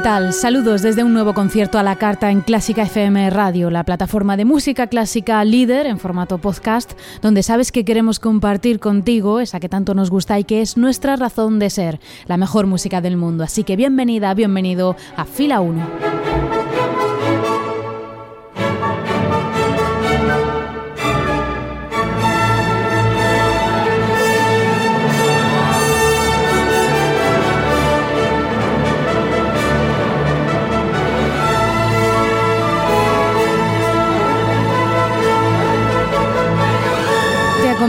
¿Qué tal? Saludos desde un nuevo concierto a la carta en Clásica FM Radio, la plataforma de música clásica líder en formato podcast, donde sabes que queremos compartir contigo esa que tanto nos gusta y que es nuestra razón de ser, la mejor música del mundo. Así que bienvenida, bienvenido a Fila 1.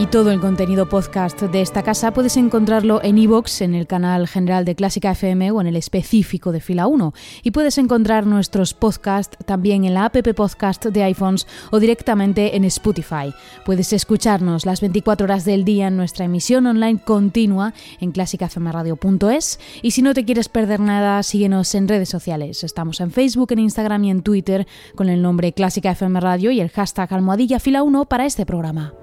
Y todo el contenido podcast de esta casa puedes encontrarlo en iVoox, en el canal general de Clásica FM o en el específico de Fila 1. Y puedes encontrar nuestros podcasts también en la app podcast de iPhones o directamente en Spotify. Puedes escucharnos las 24 horas del día en nuestra emisión online continua en clásicafmradio.es. Y si no te quieres perder nada, síguenos en redes sociales. Estamos en Facebook, en Instagram y en Twitter con el nombre Clásica FM Radio y el hashtag almohadilla fila 1 para este programa.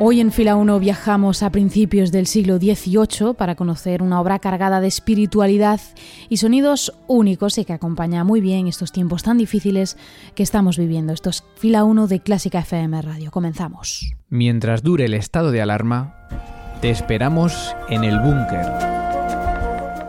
Hoy en Fila 1 viajamos a principios del siglo XVIII para conocer una obra cargada de espiritualidad y sonidos únicos y que acompaña muy bien estos tiempos tan difíciles que estamos viviendo. Esto es Fila 1 de Clásica FM Radio. Comenzamos. Mientras dure el estado de alarma, te esperamos en el búnker.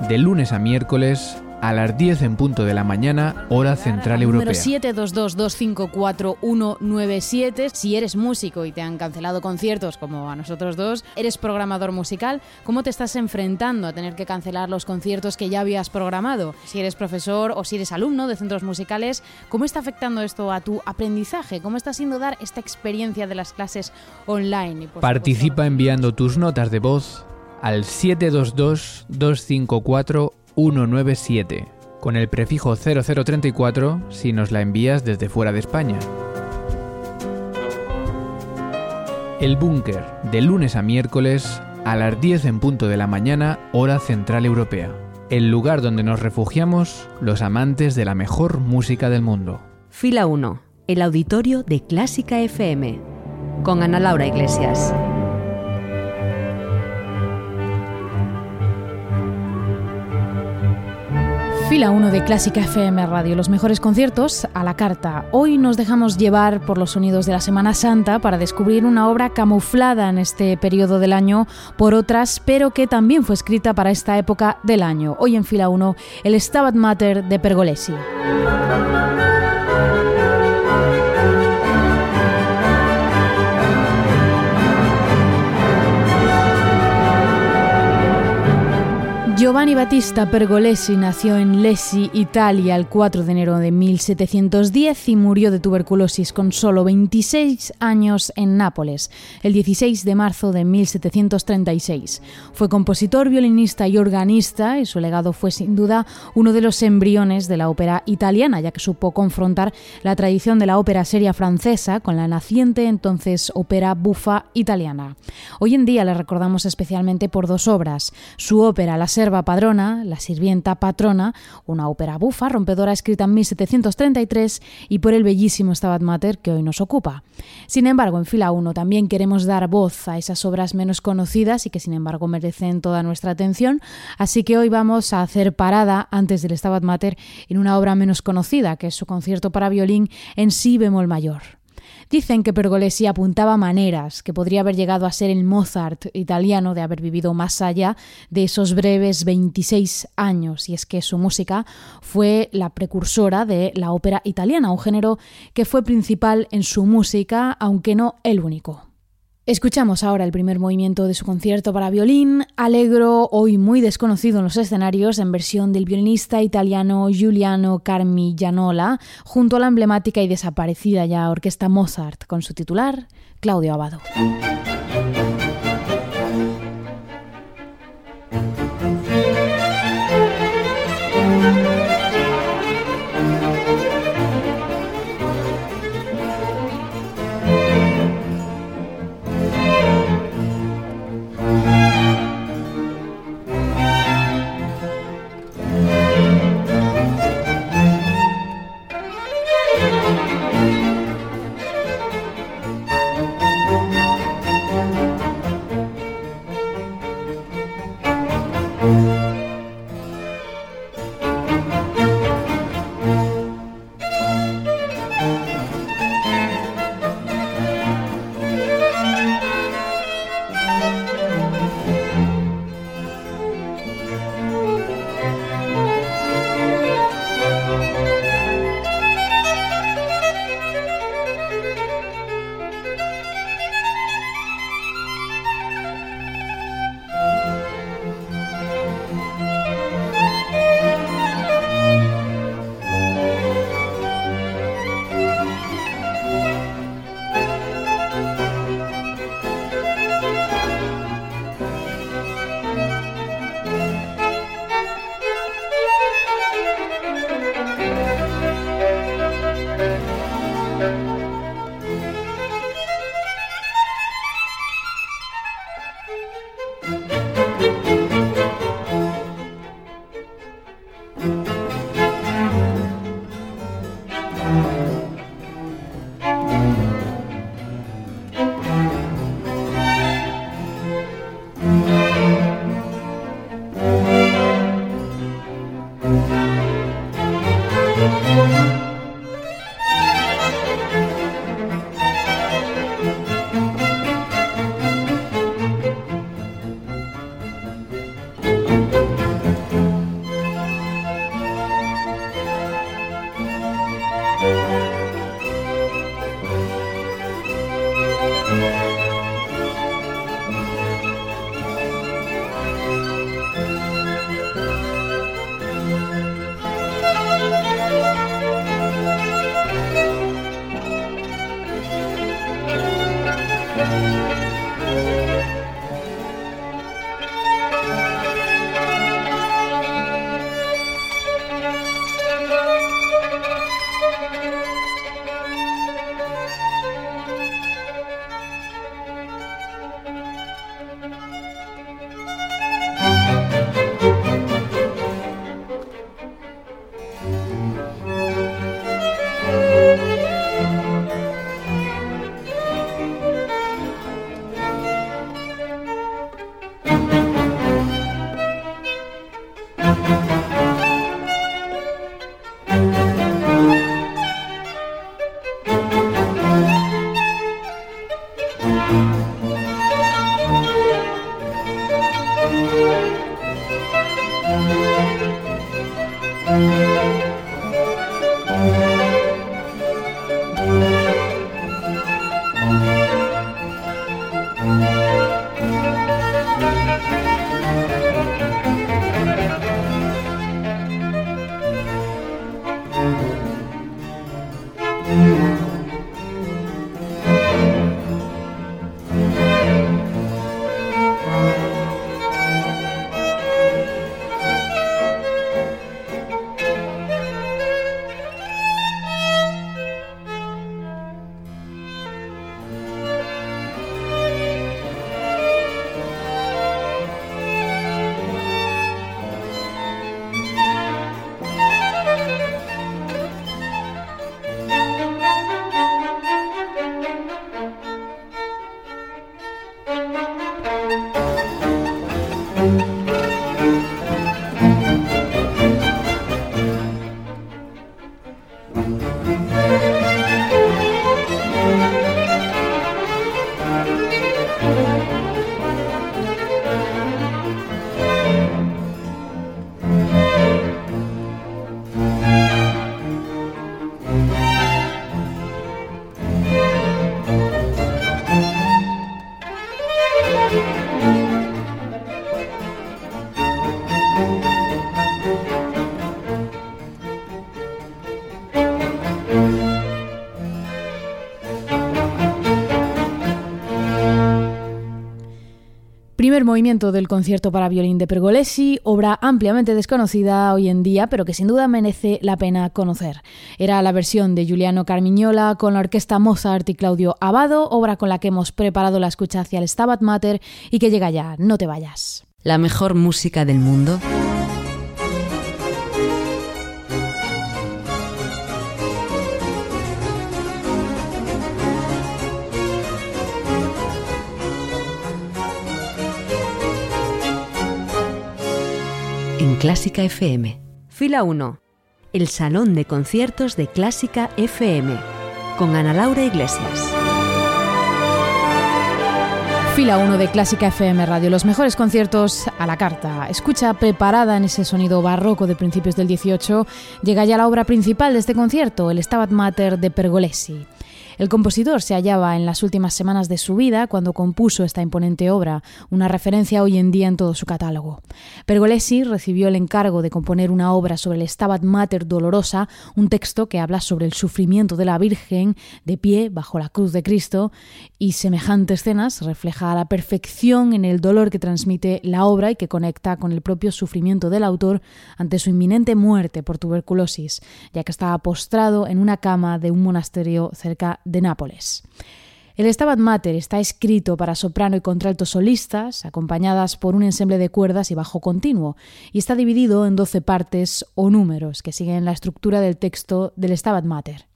De lunes a miércoles a las 10 en punto de la mañana, hora central europea. Número 722254197. Si eres músico y te han cancelado conciertos como a nosotros dos, eres programador musical, ¿cómo te estás enfrentando a tener que cancelar los conciertos que ya habías programado? Si eres profesor o si eres alumno de centros musicales, ¿cómo está afectando esto a tu aprendizaje? ¿Cómo está siendo dar esta experiencia de las clases online? Participa enviando tus notas de voz al 722 254 197 con el prefijo 0034 si nos la envías desde fuera de España. El búnker, de lunes a miércoles a las 10 en punto de la mañana, hora central europea. El lugar donde nos refugiamos los amantes de la mejor música del mundo. Fila 1. El auditorio de Clásica FM. Con Ana Laura Iglesias. Fila 1 de Clásica FM Radio, los mejores conciertos a la carta. Hoy nos dejamos llevar por los sonidos de la Semana Santa para descubrir una obra camuflada en este periodo del año por otras, pero que también fue escrita para esta época del año. Hoy en Fila 1, el Stabat Mater de Pergolesi. Giovanni Battista Pergolesi nació en Lesi, Italia, el 4 de enero de 1710 y murió de tuberculosis con solo 26 años en Nápoles, el 16 de marzo de 1736. Fue compositor, violinista y organista y su legado fue sin duda uno de los embriones de la ópera italiana, ya que supo confrontar la tradición de la ópera seria francesa con la naciente entonces ópera bufa italiana. Hoy en día le recordamos especialmente por dos obras, su ópera La Serva Padrona, La sirvienta patrona, una ópera bufa, rompedora escrita en 1733 y por el bellísimo Stabat Mater que hoy nos ocupa. Sin embargo, en fila 1 también queremos dar voz a esas obras menos conocidas y que sin embargo merecen toda nuestra atención, así que hoy vamos a hacer parada antes del Stabat Mater en una obra menos conocida, que es su concierto para violín en si bemol mayor. Dicen que Pergolesi apuntaba maneras, que podría haber llegado a ser el Mozart italiano de haber vivido más allá de esos breves 26 años, y es que su música fue la precursora de la ópera italiana, un género que fue principal en su música, aunque no el único. Escuchamos ahora el primer movimiento de su concierto para violín, alegro, hoy muy desconocido en los escenarios, en versión del violinista italiano Giuliano Carmigianola, junto a la emblemática y desaparecida ya orquesta Mozart, con su titular Claudio Abado. Música movimiento del concierto para violín de Pergolesi, obra ampliamente desconocida hoy en día, pero que sin duda merece la pena conocer. Era la versión de Giuliano Carmiñola con la orquesta Mozart y Claudio Abado, obra con la que hemos preparado la escucha hacia el Stabat Mater y que llega ya, no te vayas. La mejor música del mundo Clásica FM. Fila 1. El Salón de Conciertos de Clásica FM. Con Ana Laura Iglesias. Fila 1 de Clásica FM Radio, los mejores conciertos a la carta. Escucha preparada en ese sonido barroco de principios del 18, llega ya la obra principal de este concierto, el Stabat Mater de Pergolesi. El compositor se hallaba en las últimas semanas de su vida cuando compuso esta imponente obra, una referencia hoy en día en todo su catálogo. Pergolesi recibió el encargo de componer una obra sobre el Stabat Mater Dolorosa, un texto que habla sobre el sufrimiento de la Virgen de pie bajo la cruz de Cristo, y semejantes escenas refleja a la perfección en el dolor que transmite la obra y que conecta con el propio sufrimiento del autor ante su inminente muerte por tuberculosis, ya que estaba postrado en una cama de un monasterio cerca de Nápoles. El Stabat Mater está escrito para soprano y contralto solistas, acompañadas por un ensemble de cuerdas y bajo continuo, y está dividido en doce partes o números que siguen la estructura del texto del Stabat Mater.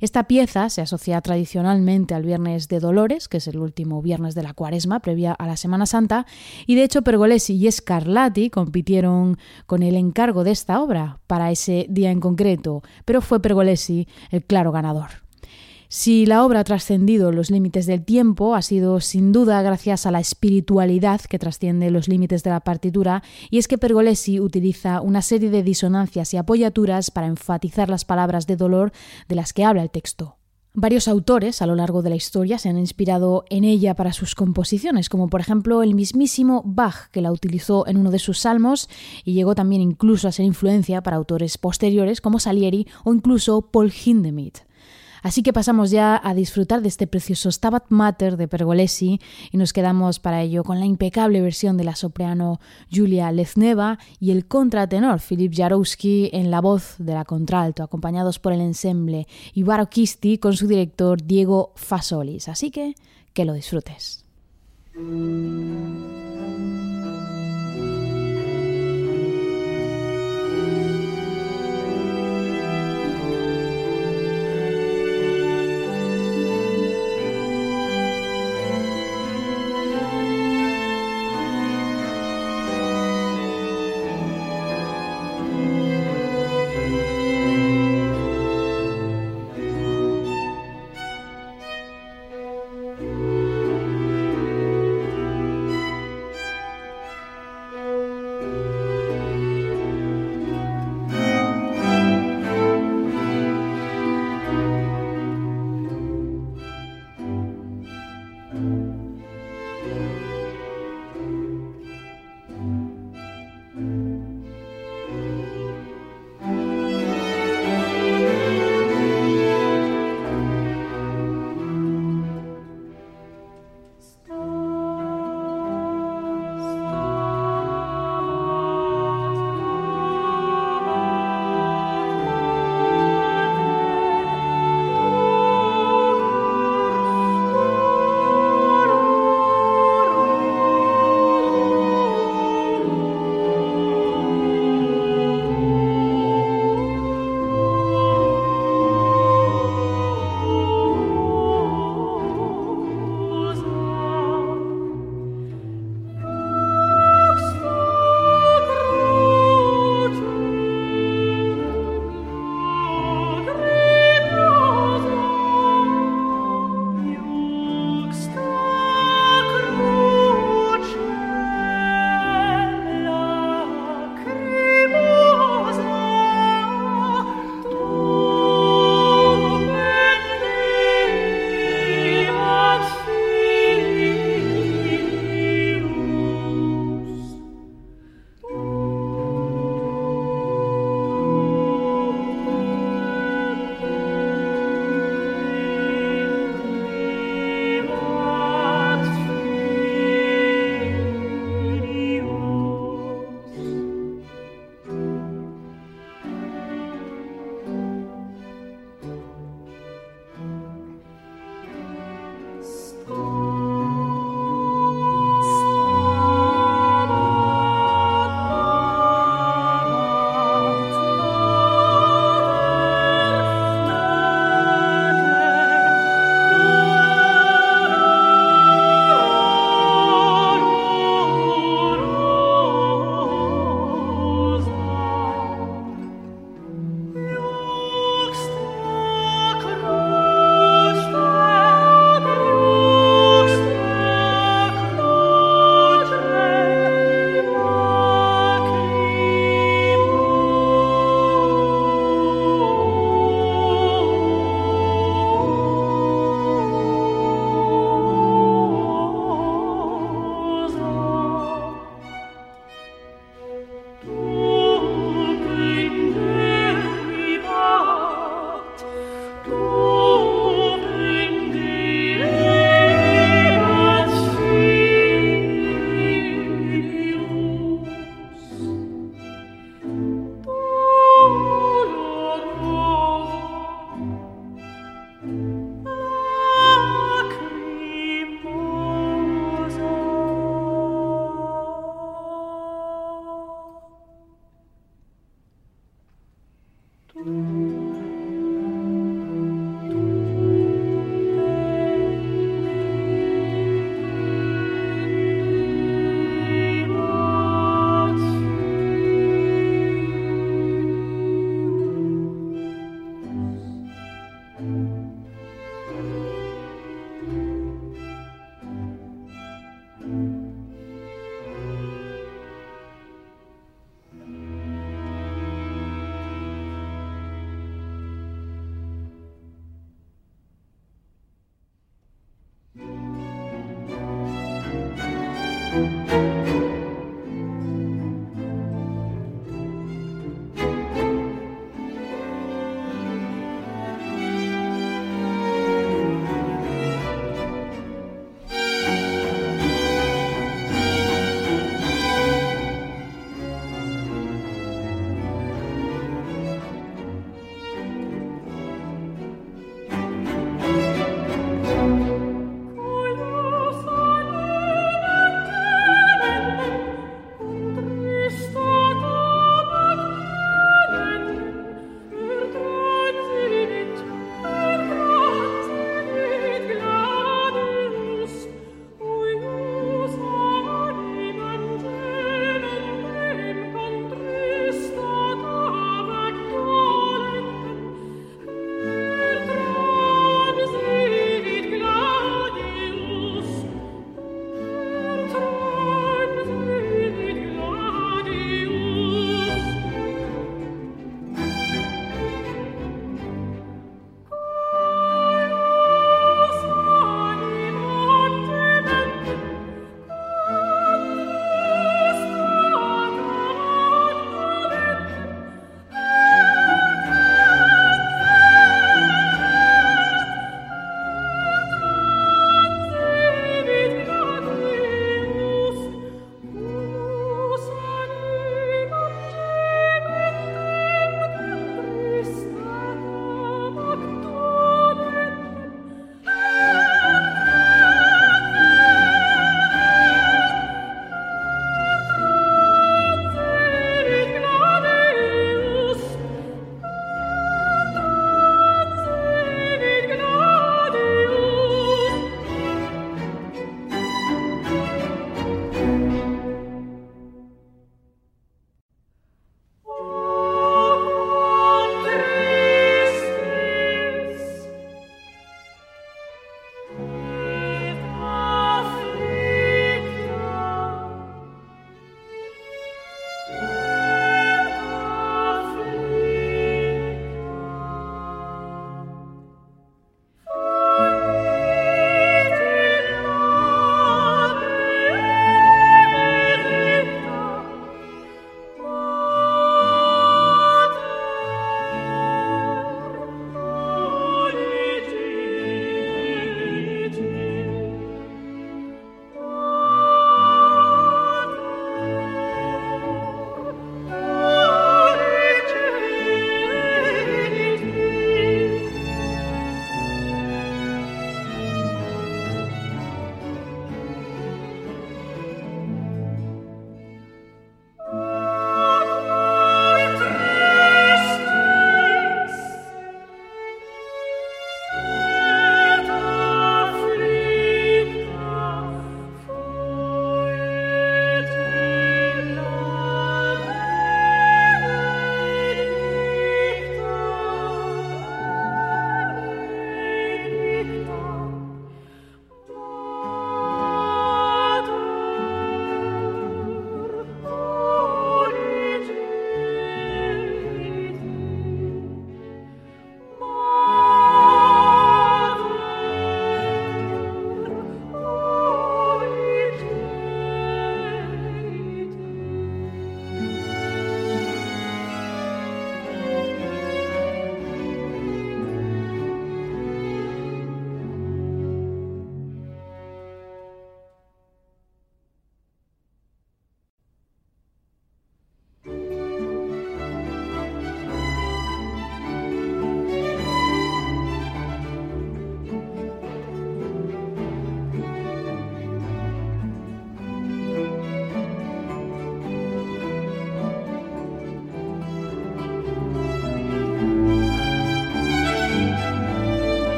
Esta pieza se asocia tradicionalmente al Viernes de Dolores, que es el último viernes de la cuaresma previa a la Semana Santa, y de hecho Pergolesi y Scarlatti compitieron con el encargo de esta obra para ese día en concreto, pero fue Pergolesi el claro ganador. Si la obra ha trascendido los límites del tiempo, ha sido sin duda gracias a la espiritualidad que trasciende los límites de la partitura, y es que Pergolesi utiliza una serie de disonancias y apoyaturas para enfatizar las palabras de dolor de las que habla el texto. Varios autores a lo largo de la historia se han inspirado en ella para sus composiciones, como por ejemplo el mismísimo Bach, que la utilizó en uno de sus salmos y llegó también incluso a ser influencia para autores posteriores como Salieri o incluso Paul Hindemith. Así que pasamos ya a disfrutar de este precioso Stabat Mater de Pergolesi y nos quedamos para ello con la impecable versión de la soprano Julia Lezneva y el contratenor Filip Jarowski en la voz de la contralto, acompañados por el ensemble y Baroquisti con su director Diego Fasolis. Así que que lo disfrutes.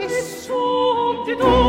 e sunt tu.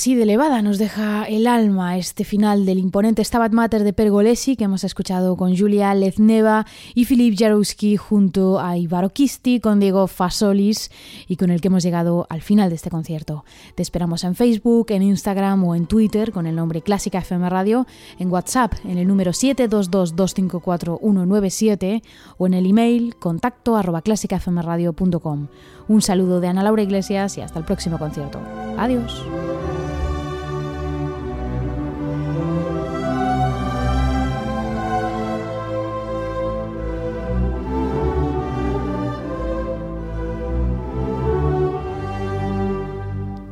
Así de elevada nos deja el alma este final del imponente Stabat Mater de Pergolesi que hemos escuchado con Julia Lezneva y Filip Jarowski junto a Ivaro Kisti, con Diego Fasolis y con el que hemos llegado al final de este concierto. Te esperamos en Facebook, en Instagram o en Twitter con el nombre Clásica FM Radio, en WhatsApp en el número 722-254-197 o en el email contacto arroba. Un saludo de Ana Laura Iglesias y hasta el próximo concierto. Adiós.